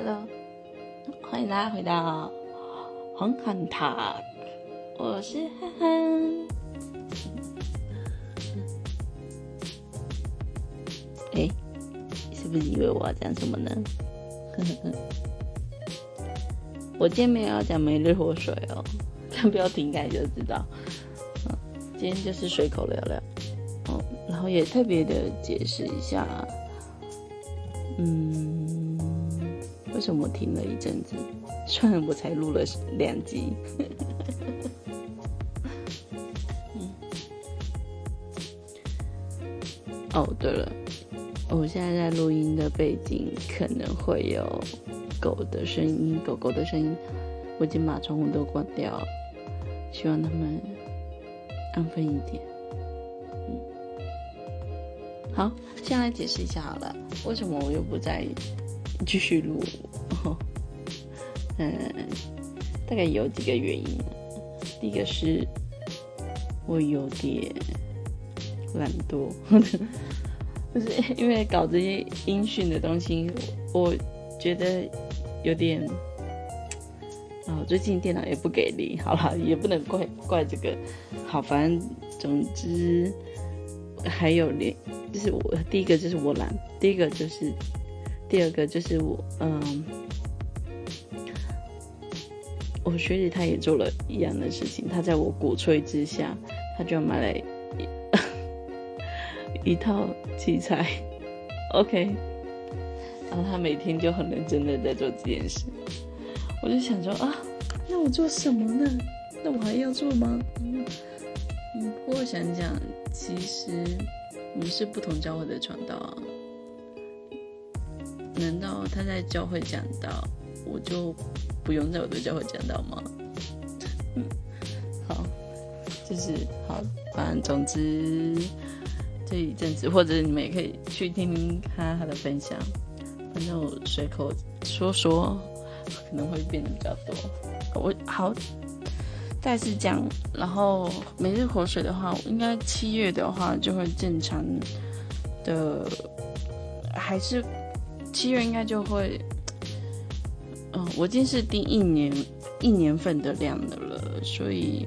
Hello，欢迎大家回到红磡塔，我是憨憨。哎，是不是以为我要讲什么呢？我今天没有要讲每日活水哦，看标题应该就知道。今天就是随口聊聊，哦，然后也特别的解释一下，嗯，为什么我停了一阵子？算了我才录了两集。嗯，哦，对了。我现在在录音的背景可能会有狗的声音，狗狗的声音。我已经把窗户都关掉了，希望他们安分一点。嗯，好，先来解释一下好了，为什么我又不在意继续录？嗯，大概有几个原因。第一个是我有点懒惰。不是因为搞这些音讯的东西，我觉得有点啊，最近电脑也不给力，好了，也不能怪怪这个。好，反正总之还有连，就是我第一个就是我懒，第一个就是第二个就是我嗯，我学姐她也做了一样的事情，她在我鼓吹之下，她就买了。一 一套器材，OK，然后她每天就很认真的在做这件事，我就想说啊，那我做什么呢？那我还要做吗？嗯，不过想想，其实我们是不同教会的传道啊，难道他在教会讲道，我就不用在我的教会讲道吗？嗯，好，就是好，反正总之。这一阵子，或者你们也可以去听听他他的分享，反正我随口说说，可能会变得比较多。我好，再次讲，然后每日活水的话，应该七月的话就会正常的，还是七月应该就会，嗯，我今天是定一年一年份的量的了，所以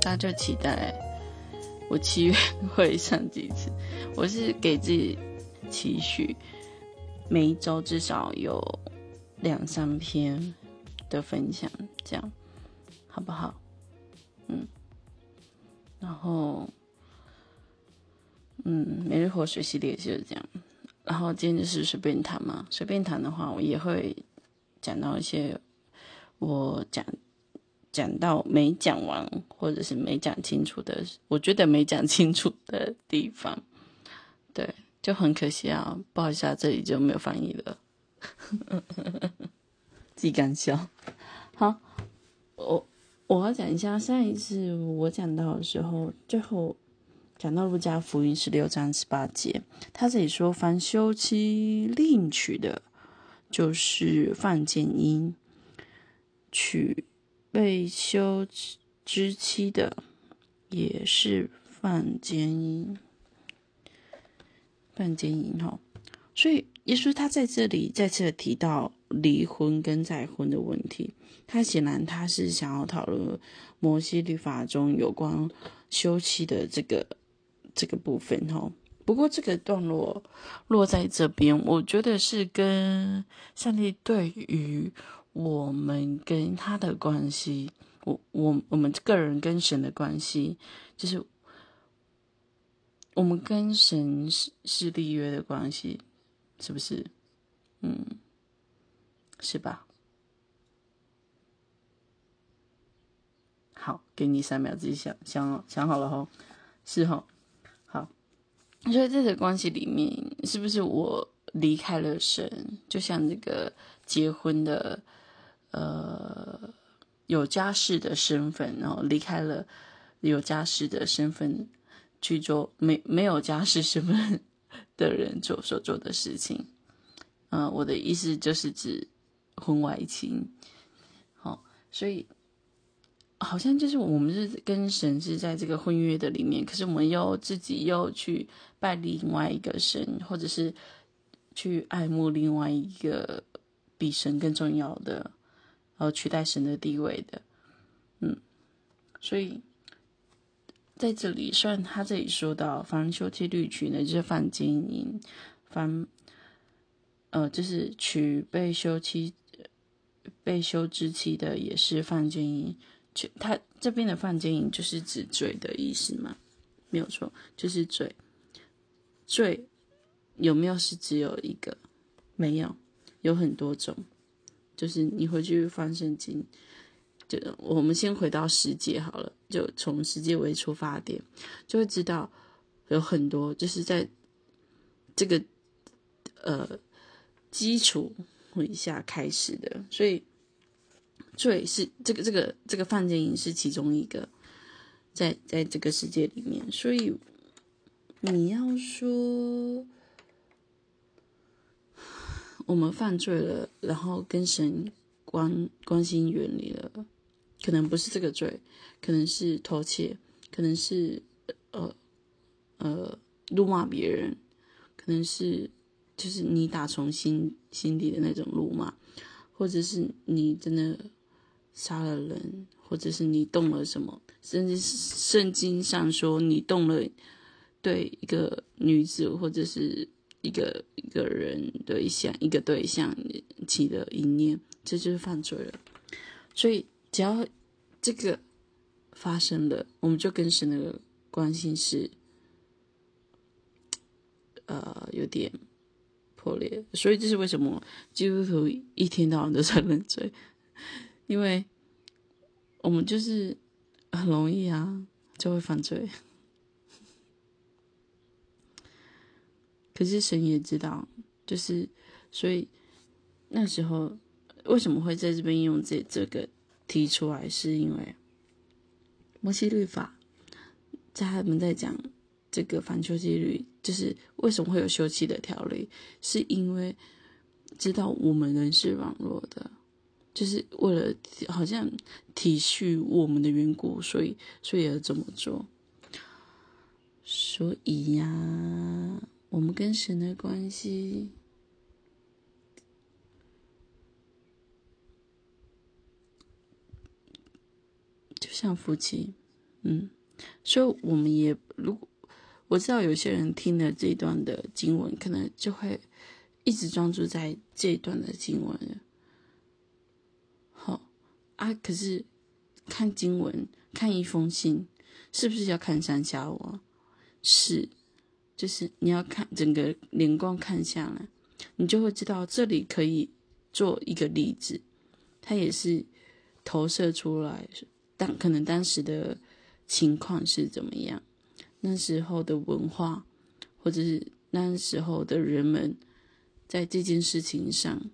大家就期待。我七月会上几次？我是给自己期许，每一周至少有两三篇的分享，这样好不好？嗯，然后，嗯，每日活水系列就是这样。然后今天就是随便谈嘛，随便谈的话，我也会讲到一些我讲。讲到没讲完，或者是没讲清楚的，我觉得没讲清楚的地方，对，就很可惜啊，不好意思啊，这里就没有翻译了，自己敢笑。好，我我要讲一下上一次我讲到的时候，最后讲到路加福音十六章十八节，他这里说，凡休妻另娶的，就是犯奸淫，娶。被休之妻的也是犯奸淫，犯奸淫哈。所以耶稣他在这里再次提到离婚跟再婚的问题，他显然他是想要讨论摩西律法中有关休妻的这个这个部分哈。不过这个段落落在这边，我觉得是跟上帝对于。我们跟他的关系，我我我们个人跟神的关系，就是我们跟神是是立约的关系，是不是？嗯，是吧？好，给你三秒自己想想想好了哈，是哈，所以这个关系里面，是不是我离开了神，就像这个结婚的？呃，有家室的身份，然后离开了有家室的身份去做没没有家室身份的人做所做的事情。嗯，我的意思就是指婚外情。好，所以好像就是我们是跟神是在这个婚约的里面，可是我们又自己又去拜另外一个神，或者是去爱慕另外一个比神更重要的，呃，取代神的地位的，嗯，所以在这里，虽然他这里说到凡休妻律娶呢，就是犯奸淫，凡呃，就是娶被休妻、被休之妻的，也是犯奸淫。就他这边的犯奸淫，就是指罪的意思嘛？没有错，就是罪。罪有没有是只有一个？没有，有很多种。就是你回去翻圣经，就我们先回到世界好了，就从世界为出发点，就会知道有很多，就是在这个呃。基础以下开始的，所以罪是这个这个这个犯奸淫是其中一个，在在这个世界里面，所以你要说我们犯罪了，然后跟神关关心远离了，可能不是这个罪，可能是偷窃，可能是呃呃辱骂别人，可能是。就是你打从心心底的那种辱骂，或者是你真的杀了人，或者是你动了什么，甚至是圣经上说你动了对一个女子或者是一个一个人对象一个对象起的一念，这就是犯罪了。所以只要这个发生了，我们就跟神的关系是呃有点。破裂，所以这是为什么基督徒一天到晚都在认罪，因为我们就是很容易啊，就会犯罪。可是神也知道，就是所以那时候为什么会在这边用这这个提出来，是因为摩西律法在他们在讲。这个反休妻律就是为什么会有休妻的条例，是因为知道我们人是软弱的，就是为了好像体恤我们的缘故，所以所以要这么做。所以呀，我们跟神的关系就像夫妻，嗯，所以我们也如果。我知道有些人听了这一段的经文，可能就会一直专注在这一段的经文。啊，可是看经文、看一封信，是不是要看上下文？是，就是你要看整个连贯看下来，你就会知道这里可以做一个例子，它也是投射出来当可能当时的情况是怎么样。那时候的文化，或者是那时候的人们，在这件事情上，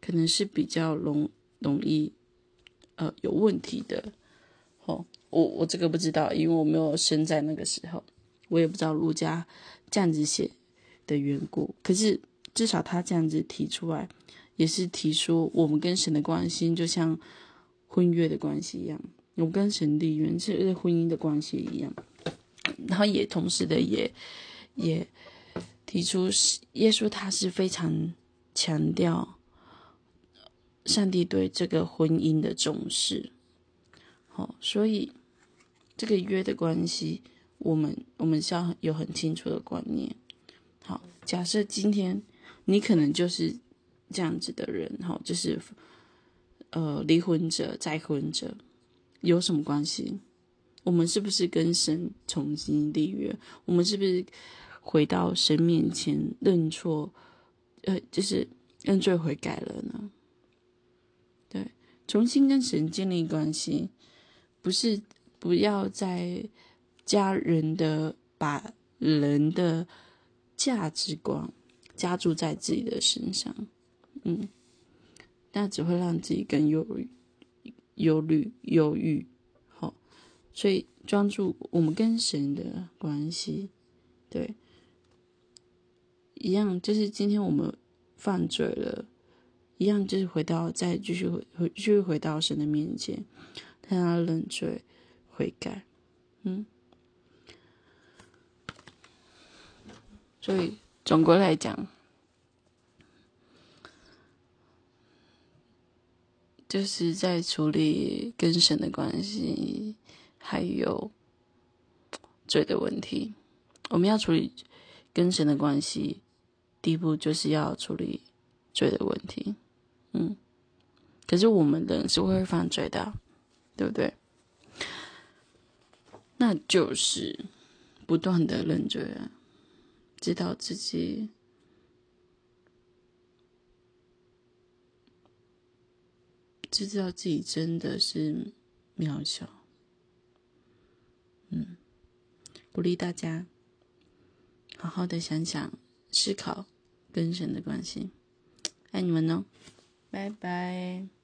可能是比较容容易，呃，有问题的。哦，我我这个不知道，因为我没有生在那个时候，我也不知道陆家这样子写的缘故。可是至少他这样子提出来，也是提出我们跟神的关系，就像婚约的关系一样，我跟神的原是婚姻的关系一样。然后也同时的也也提出，是耶稣他是非常强调上帝对这个婚姻的重视。好，所以这个约的关系，我们我们是要有很清楚的观念。好，假设今天你可能就是这样子的人，哈，就是呃离婚者、再婚者，有什么关系？我们是不是跟神重新立约？我们是不是回到神面前认错？呃，就是认罪悔改了呢？重新跟神建立关系，不是不要再加人的把人的价值观加注在自己的身上，嗯，那只会让自己更忧虑、忧虑、忧郁。好所以专注我们跟神的关系，对，一样就是今天我们犯罪了，一样就是回到，再继续回，继续回到神的面前，让他认罪悔改。嗯。所以总归来讲。就是在处理跟神的关系，还有罪的问题，我们要处理跟神的关系，第一步就是要处理罪的问题。嗯，可是我们人是会犯罪的，对不对？那就是不断的认罪，知道自己。知道自己真的是渺小，嗯，鼓励大家好好的想想、思考跟神的关系，爱你们哦，拜拜。